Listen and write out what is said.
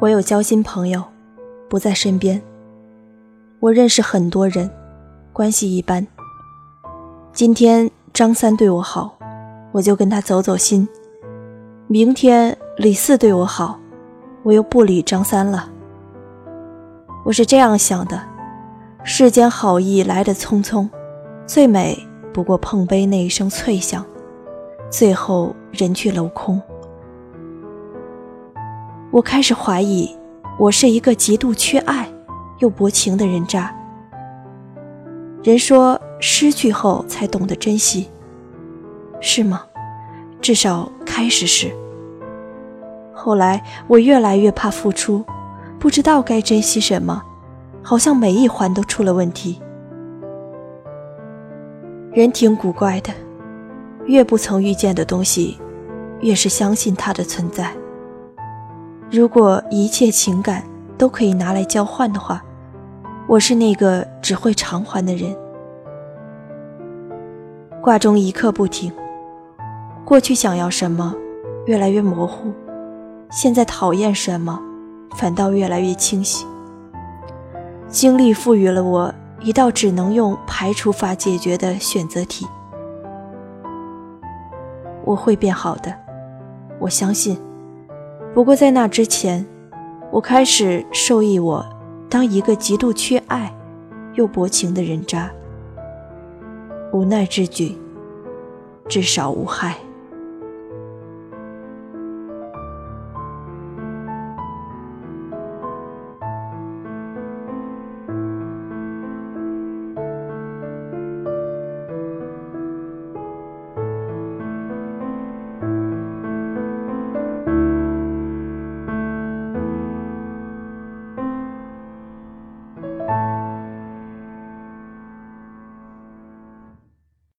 我有交心朋友，不在身边。我认识很多人，关系一般。今天张三对我好，我就跟他走走心；明天李四对我好，我又不理张三了。我是这样想的：世间好意来得匆匆，最美不过碰杯那一声脆响，最后人去楼空。我开始怀疑，我是一个极度缺爱又薄情的人渣。人说失去后才懂得珍惜，是吗？至少开始是。后来我越来越怕付出，不知道该珍惜什么，好像每一环都出了问题。人挺古怪的，越不曾遇见的东西，越是相信它的存在。如果一切情感都可以拿来交换的话，我是那个只会偿还的人。挂钟一刻不停，过去想要什么，越来越模糊；现在讨厌什么，反倒越来越清晰。经历赋予了我一道只能用排除法解决的选择题。我会变好的，我相信。不过在那之前，我开始受益我当一个极度缺爱又薄情的人渣。无奈之举，至少无害。